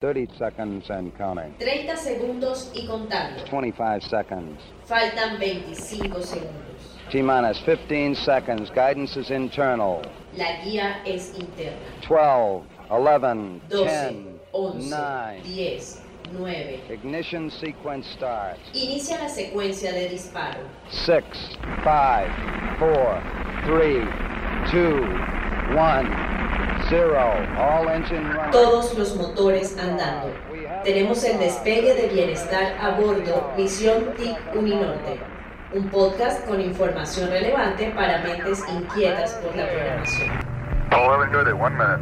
30 seconds and counting. 30 segundos y contando. 25 seconds. Faltan 25 segundos. T minus 15 seconds. Guidance is internal. La guía es interna. 12, 11, 12, 10, 11, 9. 10, 9. Ignition sequence starts. Inicia la secuencia de disparo. 6, 5, 4, 3, 2, 1, Todos los motores andando. Tenemos el despegue de bienestar a bordo Misión TIC Uninorte. Un podcast con información relevante para mentes inquietas por la programación. 1130, one minute.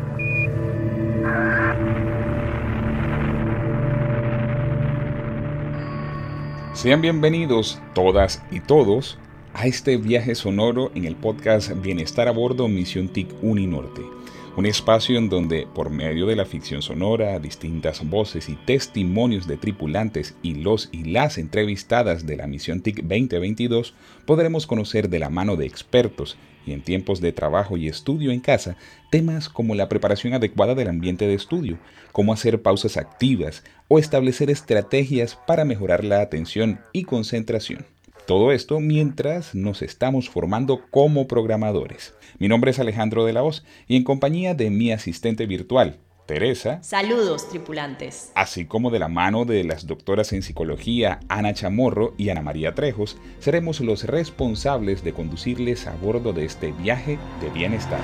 Sean bienvenidos todas y todos a este viaje sonoro en el podcast Bienestar a Bordo Misión TIC Uninorte. Un espacio en donde, por medio de la ficción sonora, distintas voces y testimonios de tripulantes y los y las entrevistadas de la Misión TIC 2022, podremos conocer de la mano de expertos y en tiempos de trabajo y estudio en casa, temas como la preparación adecuada del ambiente de estudio, cómo hacer pausas activas o establecer estrategias para mejorar la atención y concentración. Todo esto mientras nos estamos formando como programadores. Mi nombre es Alejandro de la Hoz y en compañía de mi asistente virtual, Teresa, Saludos, tripulantes. así como de la mano de las doctoras en psicología Ana Chamorro y Ana María Trejos, seremos los responsables de conducirles a bordo de este viaje de bienestar.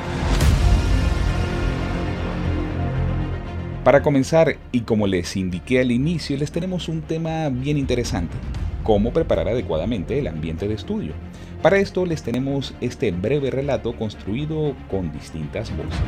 Para comenzar, y como les indiqué al inicio, les tenemos un tema bien interesante, cómo preparar adecuadamente el ambiente de estudio. Para esto les tenemos este breve relato construido con distintas voces.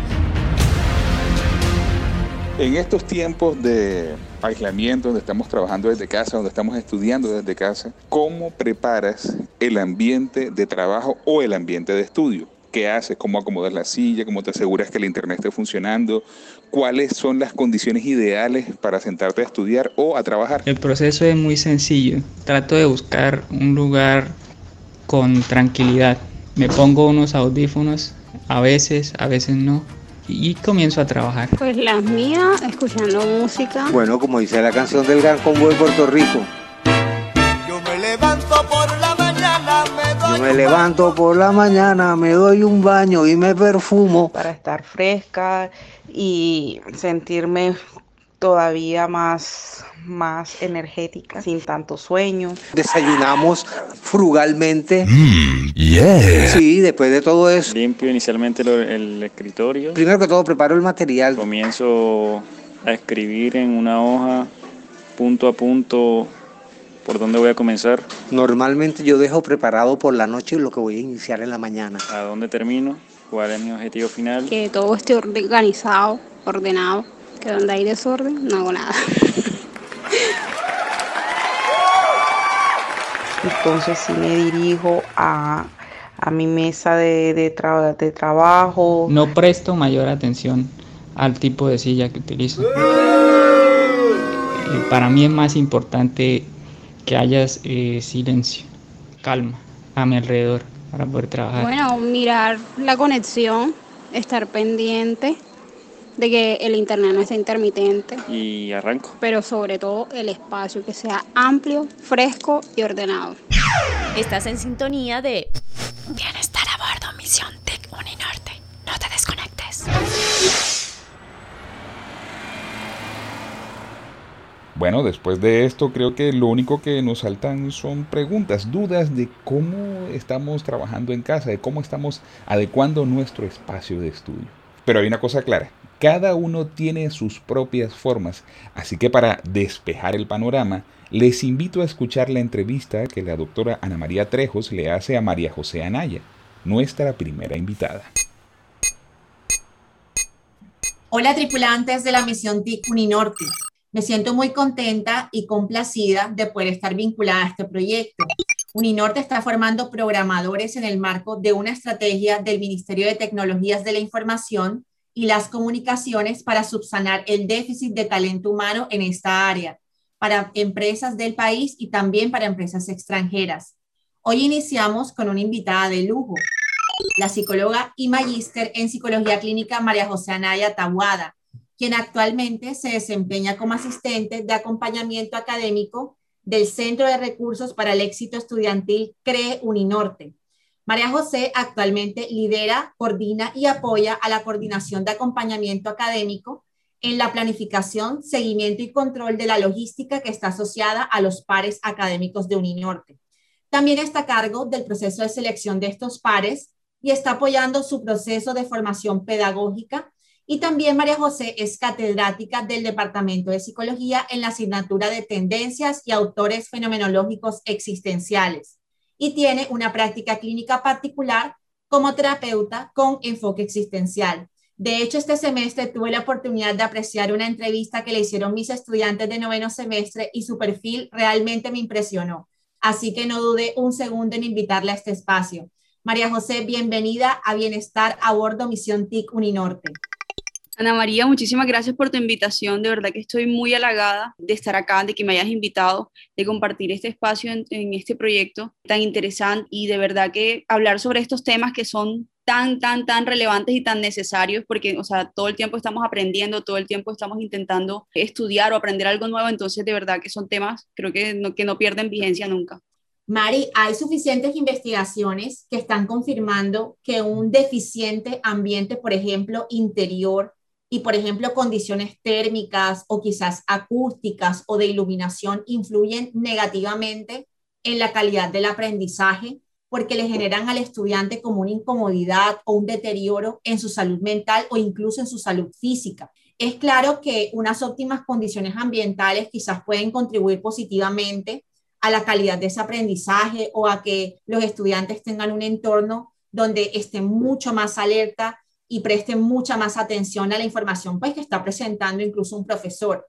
En estos tiempos de aislamiento, donde estamos trabajando desde casa, donde estamos estudiando desde casa, ¿cómo preparas el ambiente de trabajo o el ambiente de estudio? ¿Qué haces? ¿Cómo acomodas la silla? ¿Cómo te aseguras que el internet esté funcionando? ¿Cuáles son las condiciones ideales para sentarte a estudiar o a trabajar? El proceso es muy sencillo. Trato de buscar un lugar con tranquilidad. Me pongo unos audífonos, a veces, a veces no, y comienzo a trabajar. Pues las mías, escuchando música. Bueno, como dice la canción del Gran Combo de Puerto Rico. Yo me levanto por la me levanto por la mañana, me doy un baño y me perfumo. para estar fresca y sentirme todavía más, más energética, sin tanto sueño. Desayunamos frugalmente. yeah. Sí, después de todo eso. Limpio inicialmente lo- el escritorio. Primero que todo preparo el material. Comienzo a escribir en una hoja, punto a punto, por dónde voy a comenzar, Normalmente yo dejo preparado por la noche lo que voy a iniciar en la mañana. a dónde termino, cuál es mi objetivo final. Que todo esté organizado, ordenado. Que donde hay desorden, no hago nada. Entonces sí me dirijo a, a mi mesa de, de tra- de trabajo. No presto mayor atención al tipo de silla que utilizo. Eh, para mí es más importante que haya eh, silencio, calma a mi alrededor para poder trabajar. Bueno, mirar la conexión, estar pendiente de que el internet no esté intermitente. Y arranco. Pero sobre todo el espacio, que sea amplio, fresco y ordenado. Estás en sintonía de Bienestar a bordo Misión TIC Uninorte. No te desconectes. Bueno, después de esto creo que lo único que nos saltan son preguntas, dudas de cómo estamos trabajando en casa, de cómo estamos adecuando nuestro espacio de estudio. Pero hay una cosa clara, cada uno tiene sus propias formas, así que para despejar el panorama, les invito a escuchar la entrevista que la doctora Ana María Trejos le hace a María José Anaya, nuestra primera invitada. Hola tripulantes de la misión TIC Uninorte. Me siento muy contenta y complacida de poder estar vinculada a este proyecto. Uninorte está formando programadores en el marco de una estrategia del Ministerio de Tecnologías de la Información y las Comunicaciones para subsanar el déficit de talento humano en esta área, para empresas del país y también para empresas extranjeras. Hoy iniciamos con una invitada de lujo, la psicóloga y magíster en psicología clínica María José Anaya Tawada, quien actualmente se desempeña como asistente de acompañamiento académico del Centro de Recursos para el Éxito Estudiantil CRE Uninorte. María José actualmente lidera, coordina y apoya a la coordinación de acompañamiento académico en la planificación, seguimiento y control de la logística que está asociada a los pares académicos de Uninorte. También está a cargo del proceso de selección de estos pares y está apoyando su proceso de formación pedagógica. Y también María José es catedrática del Departamento de Psicología en la asignatura de Tendencias y Autores Fenomenológicos Existenciales y tiene una práctica clínica particular como terapeuta con enfoque existencial. De hecho, este semestre tuve la oportunidad de apreciar una entrevista que le hicieron mis estudiantes de noveno semestre y su perfil realmente me impresionó. Así que no dudé un segundo en invitarla a este espacio. María José, bienvenida a Bienestar a bordo Misión TIC Uninorte. Ana María, muchísimas gracias por tu invitación. De verdad que estoy muy halagada de estar acá, de que me hayas invitado, de compartir este espacio en, en, este proyecto tan interesante y de verdad que hablar sobre estos temas que son tan, tan, tan relevantes y tan necesarios porque, o sea, todo el tiempo estamos aprendiendo, todo el tiempo estamos intentando estudiar o aprender algo nuevo, entonces de verdad que son temas, creo que no, que no pierden vigencia nunca. Mari, hay suficientes investigaciones que están confirmando que un deficiente ambiente, por ejemplo, interior y, por ejemplo, condiciones térmicas o quizás acústicas o de iluminación influyen negativamente en la calidad del aprendizaje porque le generan al estudiante como una incomodidad o un deterioro en su salud mental o incluso en su salud física. Es claro que unas óptimas condiciones ambientales quizás pueden contribuir positivamente a la calidad de ese aprendizaje o a que los estudiantes tengan un entorno donde estén mucho más alerta y presten mucha más atención a la información pues, que está presentando incluso un profesor.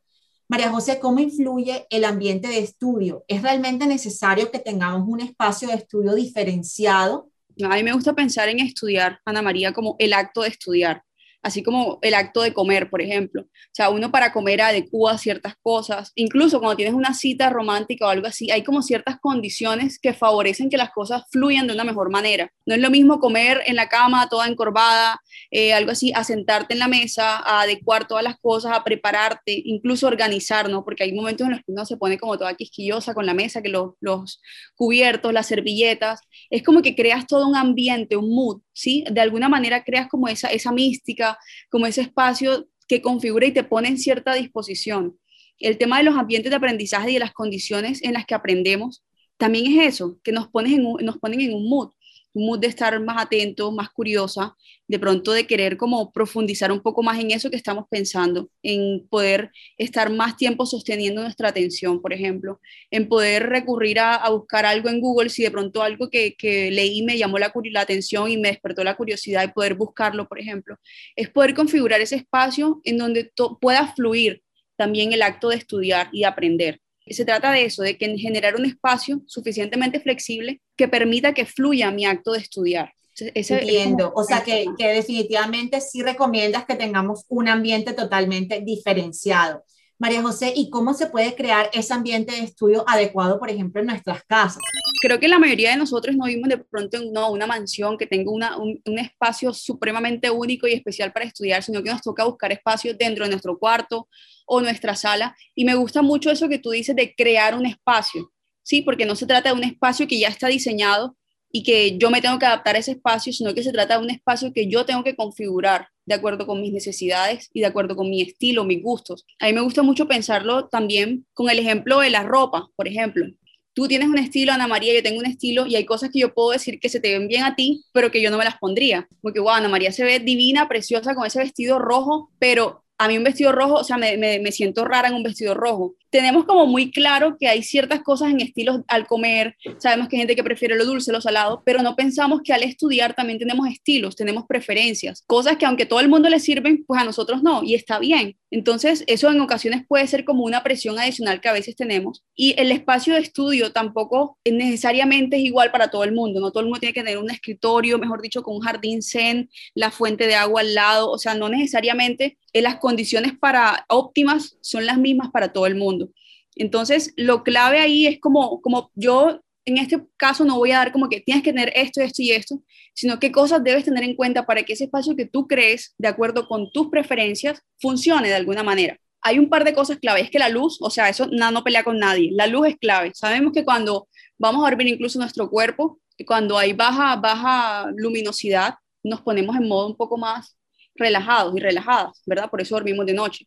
María José, ¿cómo influye el ambiente de estudio? ¿Es realmente necesario que tengamos un espacio de estudio diferenciado? A mí me gusta pensar en estudiar, Ana María, como el acto de estudiar así como el acto de comer, por ejemplo. O sea, uno para comer adecua ciertas cosas, incluso cuando tienes una cita romántica o algo así, hay como ciertas condiciones que favorecen que las cosas fluyan de una mejor manera. No es lo mismo comer en la cama toda encorvada, eh, algo así, a sentarte en la mesa, a adecuar todas las cosas, a prepararte, incluso organizar, ¿no? Porque hay momentos en los que uno se pone como toda quisquillosa con la mesa, que los, los cubiertos, las servilletas, es como que creas todo un ambiente, un mood, ¿sí? De alguna manera creas como esa, esa mística, como ese espacio que configura y te pone en cierta disposición. El tema de los ambientes de aprendizaje y de las condiciones en las que aprendemos, también es eso, que nos, ponen en nos ponen en un mood un mood de estar más atento, más curiosa, de pronto de querer como profundizar un poco más en eso que estamos pensando, en poder estar más tiempo sosteniendo nuestra atención, por ejemplo, en poder recurrir a, buscar algo en Google si de pronto algo que, que leí me llamó la, la atención y me despertó la curiosidad y poder buscarlo, por ejemplo, es poder configurar ese espacio en donde pueda fluir también el acto de estudiar y aprender. Se trata de eso, de que generar un espacio suficientemente flexible que permita que fluya mi acto de estudiar. Ese Entiendo, o sea que, que definitivamente sí recomiendas que tengamos un ambiente totalmente diferenciado. María José, ¿y cómo se puede crear ese ambiente de estudio adecuado, por ejemplo, en nuestras casas? Creo que la mayoría de nosotros no vivimos de pronto en no, una mansión que tenga una, un, un, espacio supremamente único y especial para estudiar, sino que nos toca buscar espacios dentro de nuestro cuarto o nuestra sala. Y me gusta mucho eso que tú dices de crear un espacio, ¿sí? Porque no se trata de un espacio que ya está diseñado y que yo me tengo que adaptar a ese espacio, sino que se trata de un espacio que yo tengo que configurar de acuerdo con mis necesidades y de acuerdo con mi estilo, mis gustos. A mí me gusta mucho pensarlo también con el ejemplo de la ropa, por ejemplo. Tú tienes un estilo, Ana María, yo tengo un estilo y hay cosas que yo puedo decir que se te ven bien a ti, pero que yo no me las pondría. Porque, wow, Ana María se ve divina, preciosa con ese vestido rojo, pero a mí un vestido rojo, o sea, me, me, siento rara en un vestido rojo. Tenemos como muy claro que hay ciertas cosas en estilos al comer, sabemos que hay gente que prefiere lo dulce, lo salado, pero no pensamos que al estudiar también tenemos estilos, tenemos preferencias, cosas que aunque todo el mundo le sirven, pues a nosotros no, y está bien. Entonces, eso en ocasiones puede ser como una presión adicional que a veces tenemos. Y el espacio de estudio tampoco necesariamente es igual para todo el mundo, no todo el mundo tiene que tener un escritorio, mejor dicho, con un jardín zen, la fuente de agua al lado, o sea, no necesariamente las condiciones para óptimas son las mismas para todo el mundo. Entonces, lo clave ahí es como, como yo en este caso no voy a dar como que tienes que tener esto, esto y esto, sino qué cosas debes tener en cuenta para que ese espacio que tú crees, de acuerdo con tus preferencias, funcione de alguna manera. Hay un par de cosas clave, es que la luz, o sea, eso no, no pelea con nadie, la luz es clave. Sabemos que cuando vamos a dormir incluso nuestro cuerpo, cuando hay baja, baja luminosidad, nos ponemos en modo un poco más relajados y relajadas, ¿verdad? Por eso dormimos de noche.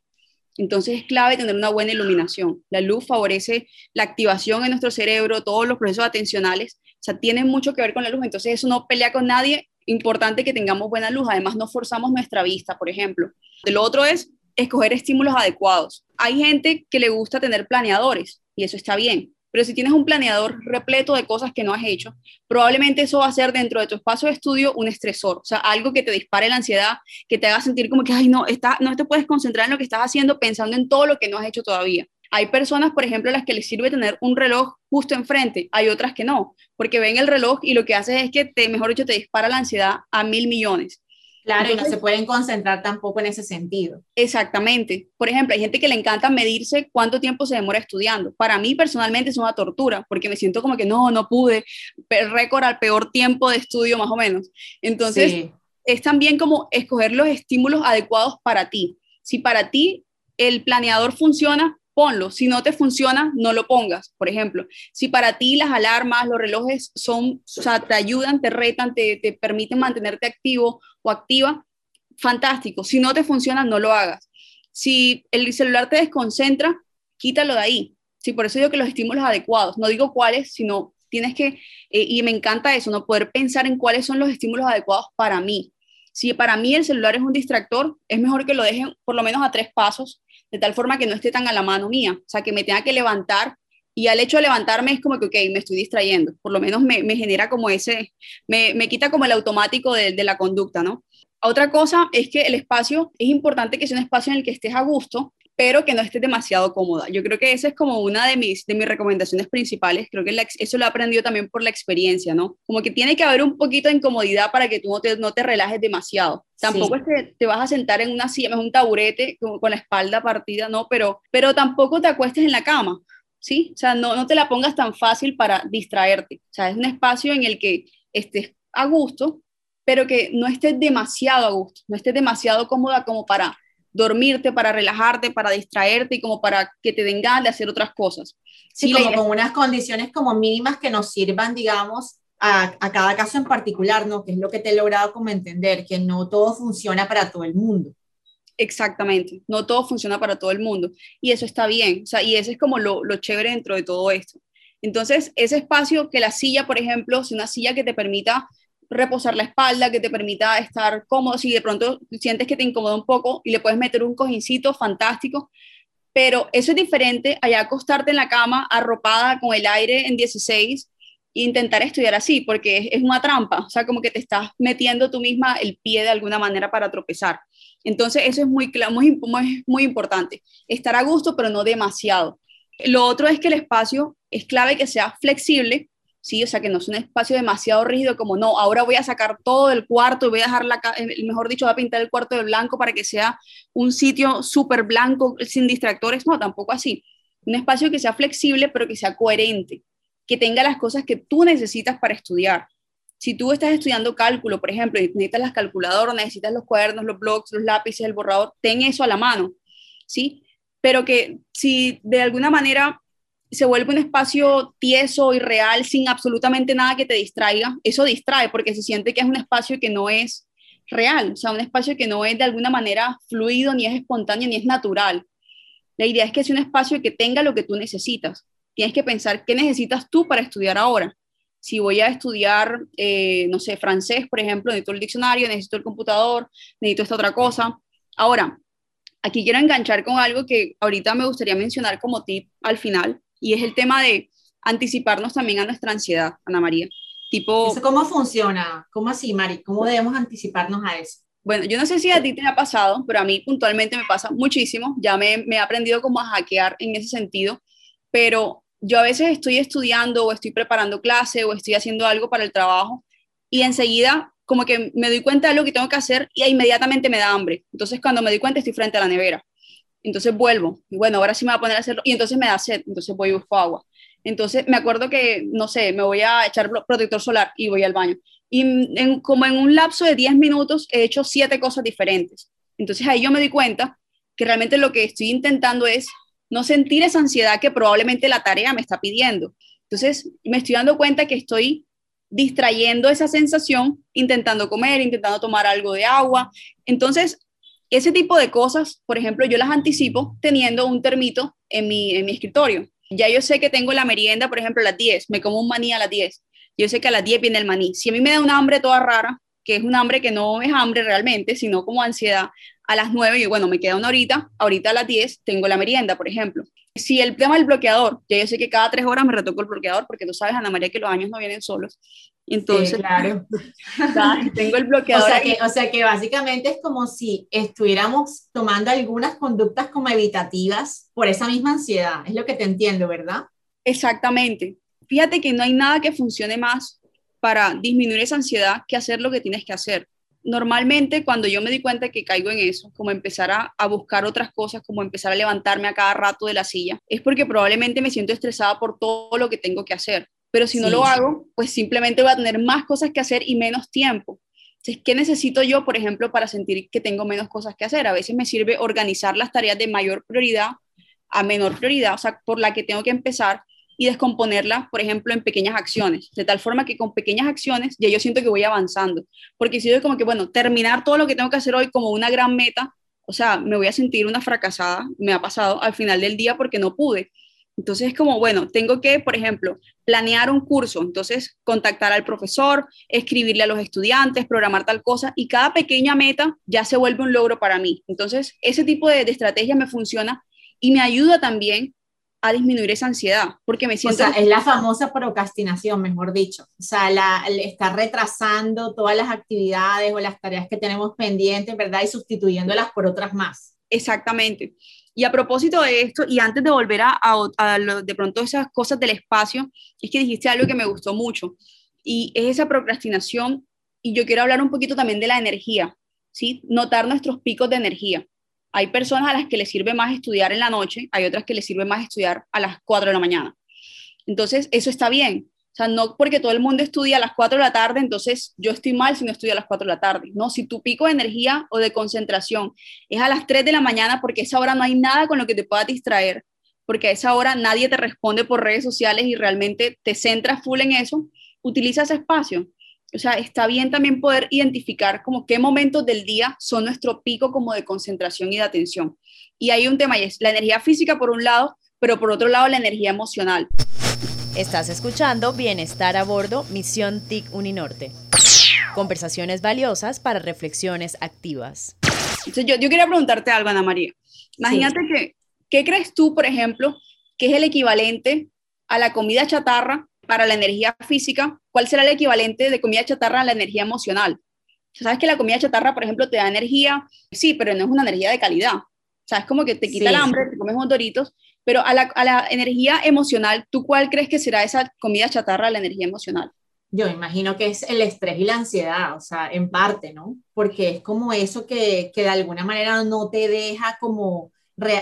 Entonces es clave tener una buena iluminación. La luz favorece la activación en nuestro cerebro, todos los procesos atencionales, o sea, tienen mucho que ver con la luz, entonces eso no pelea con nadie, importante que tengamos buena luz, además no forzamos nuestra vista, por ejemplo. Lo otro es escoger estímulos adecuados. Hay gente que le gusta tener planeadores y eso está bien, pero si tienes un planeador repleto de cosas que no has hecho, probablemente eso va a ser dentro de tu espacio de estudio un estresor, o sea, algo que te dispare la ansiedad, que te haga sentir como que, ay, no, está, no te puedes concentrar en lo que estás haciendo pensando en todo lo que no has hecho todavía. Hay personas, por ejemplo, a las que les sirve tener un reloj justo enfrente, hay otras que no, porque ven el reloj y lo que hace es que, te, mejor dicho, te dispara la ansiedad a mil millones. Claro, y no se pueden concentrar tampoco en ese sentido. Exactamente. Por ejemplo, hay gente que le encanta medirse cuánto tiempo se demora estudiando. Para mí personalmente es una tortura, porque me siento como que no, no pude, récord al peor tiempo de estudio más o menos. Entonces, es también como escoger los estímulos adecuados para ti. Si para ti el planeador funciona, ponlo. Si no te funciona, no lo pongas. Por ejemplo, si para ti las alarmas, los relojes son, o sea, te ayudan, te retan, te, te permiten mantenerte activo o activa, fantástico. Si no te funciona, no lo hagas. Si el celular te desconcentra, quítalo de ahí. Sí, por eso digo que los estímulos adecuados, no digo cuáles, sino tienes que, eh, y me encanta eso, no poder pensar en cuáles son los estímulos adecuados para mí. Si para mí el celular es un distractor, es mejor que lo dejen por lo menos a tres pasos de tal forma que no esté tan a la mano mía, o sea, que me tenga que levantar y al hecho de levantarme es como que, ok, me estoy distrayendo, por lo menos me, genera como ese, me, quita como el automático de, de la conducta, ¿no? Otra cosa es que el espacio, es importante que sea un espacio en el que estés a gusto, pero que no esté demasiado cómoda. Yo creo que esa es como una de mis, de mis recomendaciones principales. Creo que eso lo he aprendido también por la experiencia, ¿no? Como que tiene que haber un poquito de incomodidad para que tú no te, no te relajes demasiado. Tampoco es que te vas a sentar en una silla, es un taburete con, con, la espalda partida, ¿no? Pero, pero tampoco te acuestes en la cama, ¿sí? O sea, no, no te la pongas tan fácil para distraerte. O sea, es un espacio en el que estés a gusto, pero que no estés demasiado a gusto, no estés demasiado cómoda como para dormirte, para relajarte, para distraerte y como para que te den ganas de hacer otras cosas. Sí, como con unas condiciones como mínimas que nos sirvan, digamos, a, a, cada caso en particular, ¿no? Que es lo que te he logrado como entender, que no todo funciona para todo el mundo. Exactamente, no todo funciona para todo el mundo. Y eso está bien, o sea, y ese es como lo, lo chévere dentro de todo esto. Entonces, ese espacio que la silla, por ejemplo, es una silla que te permita reposar la espalda, que te permita estar cómodo. Si de pronto sientes que te incomoda un poco y le puedes meter un cojincito fantástico, pero eso es diferente allá acostarte en la cama arropada con el aire en 16 e intentar estudiar así, porque es, una trampa, o sea, como que te estás metiendo tú misma el pie de alguna manera para tropezar. Entonces, eso es muy, muy, muy, importante, estar a gusto, pero no demasiado. Lo otro es que el espacio es clave que sea flexible, ¿sí? O sea, que no es un espacio demasiado rígido como, no, ahora voy a sacar todo del cuarto y voy a dejar la, mejor dicho, voy a pintar el cuarto de blanco para que sea un sitio súper blanco, sin distractores, no, tampoco así. Un espacio que sea flexible, pero que sea coherente, que tenga las cosas que tú necesitas para estudiar. Si tú estás estudiando cálculo, por ejemplo, y necesitas las calculadoras, necesitas los cuadernos, los blogs, los lápices, el borrador, ten eso a la mano, ¿sí? Pero que si de alguna manera se vuelve un espacio tieso y real sin absolutamente nada que te distraiga, eso distrae porque se siente que es un espacio que no es real, o sea, un espacio que no es de alguna manera fluido, ni es espontáneo, ni es natural. La idea es que sea un espacio que tenga lo que tú necesitas. Tienes que pensar qué necesitas tú para estudiar ahora. Si voy a estudiar, eh, no sé, francés, por ejemplo, necesito el diccionario, necesito el computador, necesito esta otra cosa. Ahora, aquí quiero enganchar con algo que ahorita me gustaría mencionar como tip al final, y es el tema de anticiparnos también a nuestra ansiedad, Ana María. Tipo, ¿Eso cómo funciona? ¿Cómo así, Mari? ¿Cómo debemos anticiparnos a eso? Bueno, yo no sé si a ti te ha pasado, pero a mí puntualmente me pasa muchísimo. Ya me, me he aprendido como a hackear en ese sentido, pero yo a veces estoy estudiando o estoy preparando clase o estoy haciendo algo para el trabajo y enseguida como que me doy cuenta de lo que tengo que hacer y inmediatamente me da hambre. Entonces cuando me doy cuenta estoy frente a la nevera entonces vuelvo, bueno, ahora sí me voy a poner a hacerlo, y entonces me da sed, entonces voy y busco agua. Entonces me acuerdo que, no sé, me voy a echar protector solar y voy al baño. Y en, como en un lapso de 10 minutos he hecho siete cosas diferentes. Entonces ahí yo me di cuenta que realmente lo que estoy intentando es no sentir esa ansiedad que probablemente la tarea me está pidiendo. Entonces me estoy dando cuenta que estoy distrayendo esa sensación, intentando comer, intentando tomar algo de agua. Entonces, ese tipo de cosas, por ejemplo, yo las anticipo teniendo un termito en mi, en mi escritorio. Ya yo sé que tengo la merienda, por ejemplo, a las 10, me como un maní a las 10. Yo sé que a las 10 viene el maní. Si a mí me da una hambre toda rara, que es un hambre que no es hambre realmente, sino como ansiedad, a las 9 y bueno, me queda una horita, ahorita a las 10 tengo la merienda, por ejemplo. Si el tema del bloqueador, ya yo sé que cada tres horas me retoco el bloqueador, porque tú sabes, Ana María, que los años no vienen solos. Entonces, claro. tengo el bloqueador. O sea, que, o sea que básicamente es como si estuviéramos tomando algunas conductas como evitativas por esa misma ansiedad. Es lo que te entiendo, ¿verdad? Exactamente. Fíjate que no hay nada que funcione más para disminuir esa ansiedad que hacer lo que tienes que hacer normalmente cuando yo me di cuenta que caigo en eso, como empezar a, buscar otras cosas, como empezar a levantarme a cada rato de la silla, es porque probablemente me siento estresada por todo lo que tengo que hacer. Pero si no lo hago, pues simplemente voy a tener más cosas que hacer y menos tiempo. Entonces, ¿qué necesito yo, por ejemplo, para sentir que tengo menos cosas que hacer? A veces me sirve organizar las tareas de mayor prioridad a menor prioridad, o sea, por la que tengo que empezar y descomponerla, por ejemplo, en pequeñas acciones, de tal forma que con pequeñas acciones ya yo siento que voy avanzando, porque si yo como que, bueno, terminar todo lo que tengo que hacer hoy como una gran meta, o sea, me voy a sentir una fracasada, me ha pasado al final del día porque no pude. Entonces es como, bueno, tengo que, por ejemplo, planear un curso, entonces contactar al profesor, escribirle a los estudiantes, programar tal cosa, y cada pequeña meta ya se vuelve un logro para mí. Entonces, ese tipo de, de estrategia me funciona y me ayuda también a disminuir esa ansiedad, porque me siento... O sea, es la famosa procrastinación, mejor dicho. O sea, la, estar retrasando todas las actividades o las tareas que tenemos pendientes, ¿verdad? Y sustituyéndolas por otras más. Exactamente. Y a propósito de esto, y antes de volver a, a, de pronto esas cosas del espacio, es que dijiste algo que me gustó mucho, y es esa procrastinación, y yo quiero hablar un poquito también de la energía, ¿sí? Notar nuestros picos de energía. Hay personas a las que les sirve más estudiar en la noche, hay otras que les sirve más estudiar a las 4 de la mañana. Entonces, eso está bien. O sea, no porque todo el mundo estudia a las 4 de la tarde, entonces yo estoy mal si no estudio a las 4 de la tarde. No, si tu pico de energía o de concentración es a las 3 de la mañana, porque esa hora no hay nada con lo que te pueda distraer, porque a esa hora nadie te responde por redes sociales y realmente te centras full en eso, utiliza ese espacio o sea, está bien también poder identificar como qué momentos del día son nuestro pico como de concentración y de atención. Y hay un tema y es la energía física por un lado, pero por otro lado la energía emocional. Estás escuchando Bienestar a Bordo, Misión TIC Uninorte. Conversaciones valiosas para reflexiones activas. Entonces, yo, yo quería preguntarte algo, Ana María. Imagínate que, ¿qué crees tú, por ejemplo, que es el equivalente a la comida chatarra para la energía física, ¿cuál será el equivalente de comida chatarra a la energía emocional? Sabes que la comida chatarra, por ejemplo, te da energía, sí, pero no es una energía de calidad. O sea, es como que te quita el hambre, te comes unos doritos, pero a la, a la energía emocional, ¿tú cuál crees que será esa comida chatarra a la energía emocional? Yo imagino que es el estrés y la ansiedad, o sea, en parte, ¿no? Porque es como eso que, que de alguna manera no te deja como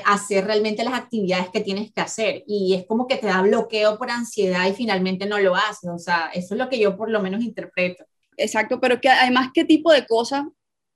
hacer realmente las actividades que tienes que hacer y es como que te da bloqueo por ansiedad y finalmente no lo haces, o sea, eso es lo que yo por lo menos interpreto. Exacto, pero que además, ¿qué tipo de cosas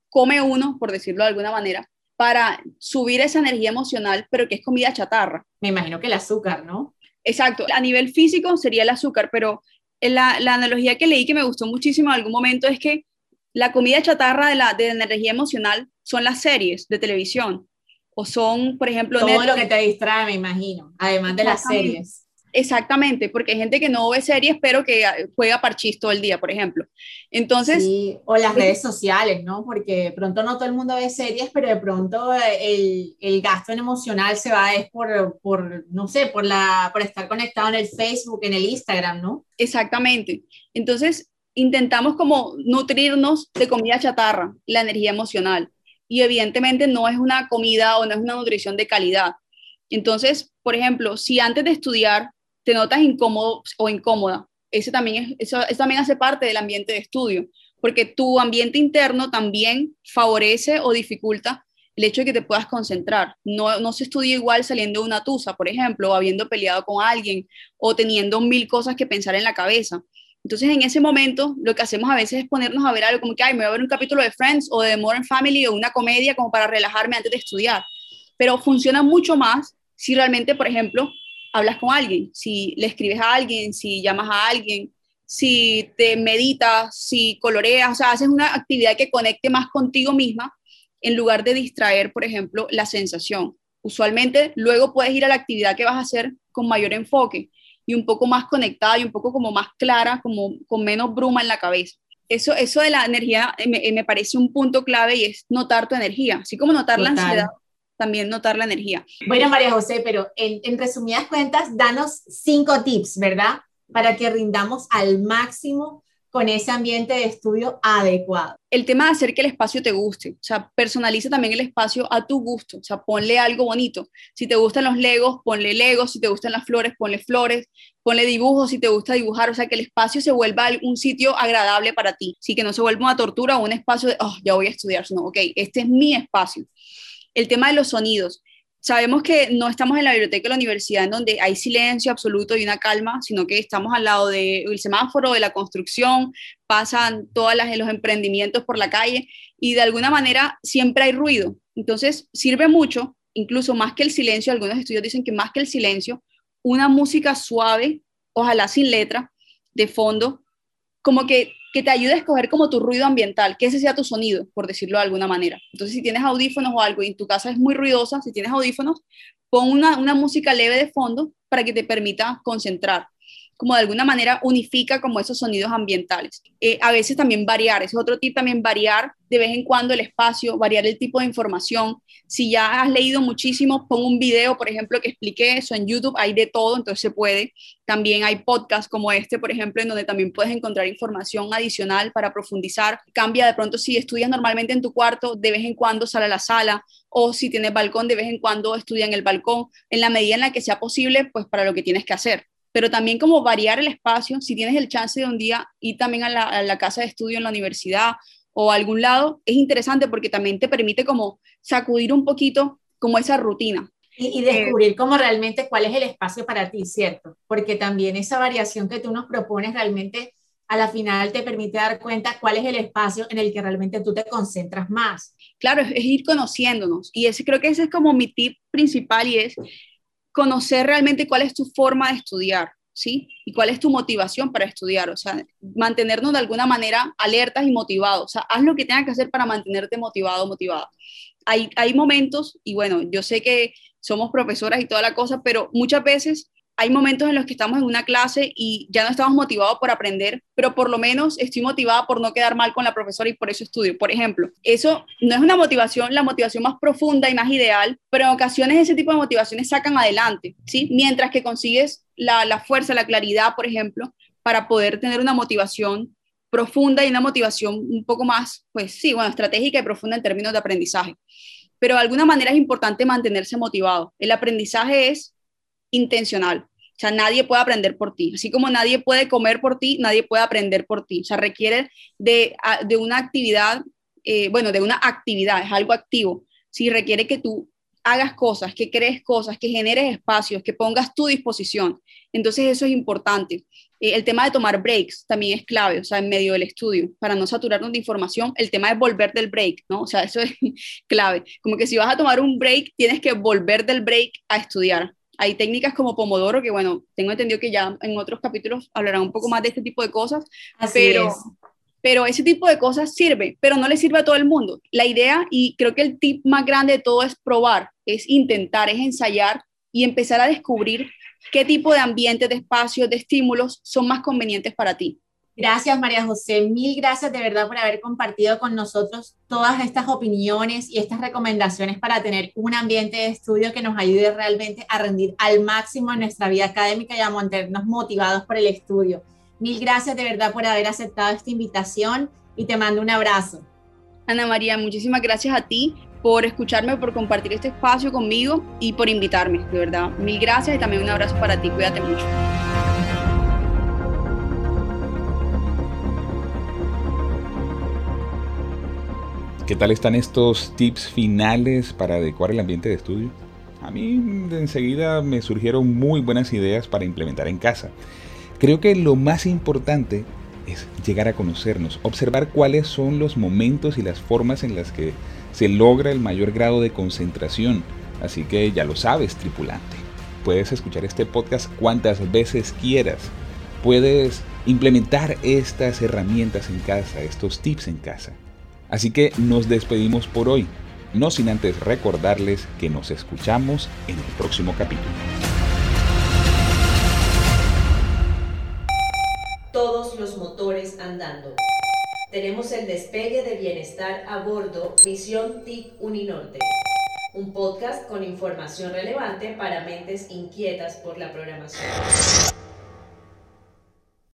come uno, por decirlo de alguna manera, para subir esa energía emocional, pero que es comida chatarra? Me imagino que el azúcar, ¿no? Exacto, a nivel físico sería el azúcar, pero la, la analogía que leí que me gustó muchísimo en algún momento es que la comida chatarra de la, de la energía emocional son las series de televisión o son, por ejemplo... Todo lo que te distrae, me imagino, además de las series. Exactamente, porque hay gente que no ve series, pero que ah, juega parchís todo el día, por ejemplo. Entonces... Sí, o las redes sociales, ¿no? Porque de pronto no todo el mundo ve series, pero de pronto el, el gasto en emocional se va es por, por, no sé, por, la, por estar conectado en el Facebook, en el Instagram, ¿no? Exactamente. Entonces, intentamos como nutrirnos de comida chatarra, la energía emocional y evidentemente no es una comida o no es una nutrición de calidad. Entonces, por ejemplo, si antes de estudiar te notas incómodo o incómoda, ese también, es, eso, también hace parte del ambiente de estudio, porque tu ambiente interno también favorece o dificulta el hecho de que te puedas concentrar. No, no se estudia igual saliendo de una tusa, por ejemplo, o habiendo peleado con alguien, o teniendo mil cosas que pensar en la cabeza. Entonces, en ese momento, lo que hacemos a veces es ponernos a ver algo como que, ay, me voy a ver un capítulo de Friends o de Modern Family o una comedia como para relajarme antes de estudiar. Pero funciona mucho más si realmente, por ejemplo, hablas con alguien, si le escribes a alguien, si llamas a alguien, si te meditas, si coloreas, o sea, haces una actividad que conecte más contigo misma en lugar de distraer, por ejemplo, la sensación. Usualmente luego puedes ir a la actividad que vas a hacer con mayor enfoque y un poco más conectada y un poco como más clara, como con menos bruma en la cabeza. Eso, eso de la energía eh, me, me parece un punto clave y es notar tu energía, así como notar la ansiedad, también notar la energía. Bueno, María José, pero en, en resumidas cuentas, danos cinco tips, ¿verdad? Para que rindamos al máximo con ese ambiente de estudio adecuado. El tema de hacer que el espacio te guste, o sea, personaliza también el espacio a tu gusto, o sea, ponle algo bonito. Si te gustan los legos, ponle legos, si te gustan las flores, ponle flores, ponle dibujos, si te gusta dibujar, o sea, que el espacio se vuelva un sitio agradable para ti, sí, que no se vuelva una tortura o un espacio de, oh, ya voy a estudiar, sino, ok, este es mi espacio. El tema de los sonidos, sabemos que no estamos en la biblioteca de la universidad en donde hay silencio absoluto y una calma, sino que estamos al lado del semáforo, de la construcción, pasan todos los emprendimientos por la calle y de alguna manera siempre hay ruido. Entonces sirve mucho, incluso más que el silencio, algunos estudios dicen que más que el silencio, una música suave, ojalá sin letra, de fondo, como que que te ayude a escoger como tu ruido ambiental, que ese sea tu sonido, por decirlo de alguna manera. Entonces, si tienes audífonos o algo y tu casa es muy ruidosa, si tienes audífonos, pon una, una música leve de fondo para que te permita concentrar como de alguna manera unifica como esos sonidos ambientales. Eh, a veces también variar, es otro tip también variar de vez en cuando el espacio, variar el tipo de información. Si ya has leído muchísimo, pon un video, por ejemplo, que explique eso en YouTube, hay de todo, entonces se puede. También hay podcasts como este, por ejemplo, en donde también puedes encontrar información adicional para profundizar. Cambia de pronto si estudias normalmente en tu cuarto, de vez en cuando sale a la sala, o si tienes balcón, de vez en cuando estudia en el balcón, en la medida en la que sea posible, pues para lo que tienes que hacer pero también como variar el espacio, si tienes el chance de un día ir también a la, casa de estudio en la universidad o a algún lado, es interesante porque también te permite como sacudir un poquito como esa rutina. Y, y descubrir como realmente cuál es el espacio para ti, ¿cierto? Porque también esa variación que tú nos propones realmente a la final te permite dar cuenta cuál es el espacio en el que realmente tú te concentras más. Claro, es, es ir conociéndonos y ese creo que ese es como mi tip principal y es conocer realmente cuál es tu forma de estudiar, ¿sí? Y cuál es tu motivación para estudiar, o sea, mantenernos de alguna manera alertas y motivados, o sea, haz lo que tengas que hacer para mantenerte motivado o motivada. Hay, hay momentos, y bueno, yo sé que somos profesoras y toda la cosa, pero muchas veces hay momentos en los que estamos en una clase y ya no estamos motivados por aprender, pero por lo menos estoy motivada por no quedar mal con la profesora y por eso estudio. Por ejemplo, eso no es una motivación, la motivación más profunda y más ideal, pero en ocasiones ese tipo de motivaciones sacan adelante, ¿sí? Mientras que consigues la, la fuerza, la claridad, por ejemplo, para poder tener una motivación profunda y una motivación un poco más, pues sí, bueno, estratégica y profunda en términos de aprendizaje. Pero de alguna manera es importante mantenerse motivado. El aprendizaje es intencional. O sea, nadie puede aprender por ti. Así como nadie puede comer por ti, nadie puede aprender por ti. O sea, requiere de, de una actividad, eh, bueno, de una actividad, es algo activo. Sí, requiere que tú hagas cosas, que crees cosas, que generes espacios, que pongas tu disposición. Entonces eso es importante. Eh, el tema de tomar breaks también es clave, o sea, en medio del estudio, para no saturarnos de información, el tema de volver del break, ¿no? O sea, eso es clave. Como que si vas a tomar un break, tienes que volver del break a estudiar. Hay técnicas como Pomodoro, que bueno, tengo entendido que ya en otros capítulos hablarán un poco más de este tipo de cosas, pero, pero ese tipo de cosas sirve, pero no le sirve a todo el mundo. La idea, y creo que el tip más grande de todo es probar, es intentar, es ensayar y empezar a descubrir qué tipo de ambientes, de espacios, de estímulos son más convenientes para ti. Gracias, María José. Mil gracias de verdad por haber compartido con nosotros todas estas opiniones y estas recomendaciones para tener un ambiente de estudio que nos ayude realmente a rendir al máximo en nuestra vida académica y a mantenernos motivados por el estudio. Mil gracias de verdad por haber aceptado esta invitación y te mando un abrazo. Ana María, muchísimas gracias a ti por escucharme, por compartir este espacio conmigo y por invitarme, de verdad. Mil gracias y también un abrazo para ti. Cuídate mucho. ¿Qué tal están estos tips finales para adecuar el ambiente de estudio? A mí de enseguida me surgieron muy buenas ideas para implementar en casa. Creo que lo más importante es llegar a conocernos, observar cuáles son los momentos y las formas en las que se logra el mayor grado de concentración. Así que ya lo sabes, tripulante. Puedes escuchar este podcast cuantas veces quieras. Puedes implementar estas herramientas en casa, estos tips en casa. Así que nos despedimos por hoy, no sin antes recordarles que nos escuchamos en el próximo capítulo. Todos los motores andando. Tenemos el despegue de bienestar a bordo Misión TIC Uninorte. Un podcast con información relevante para mentes inquietas por la programación.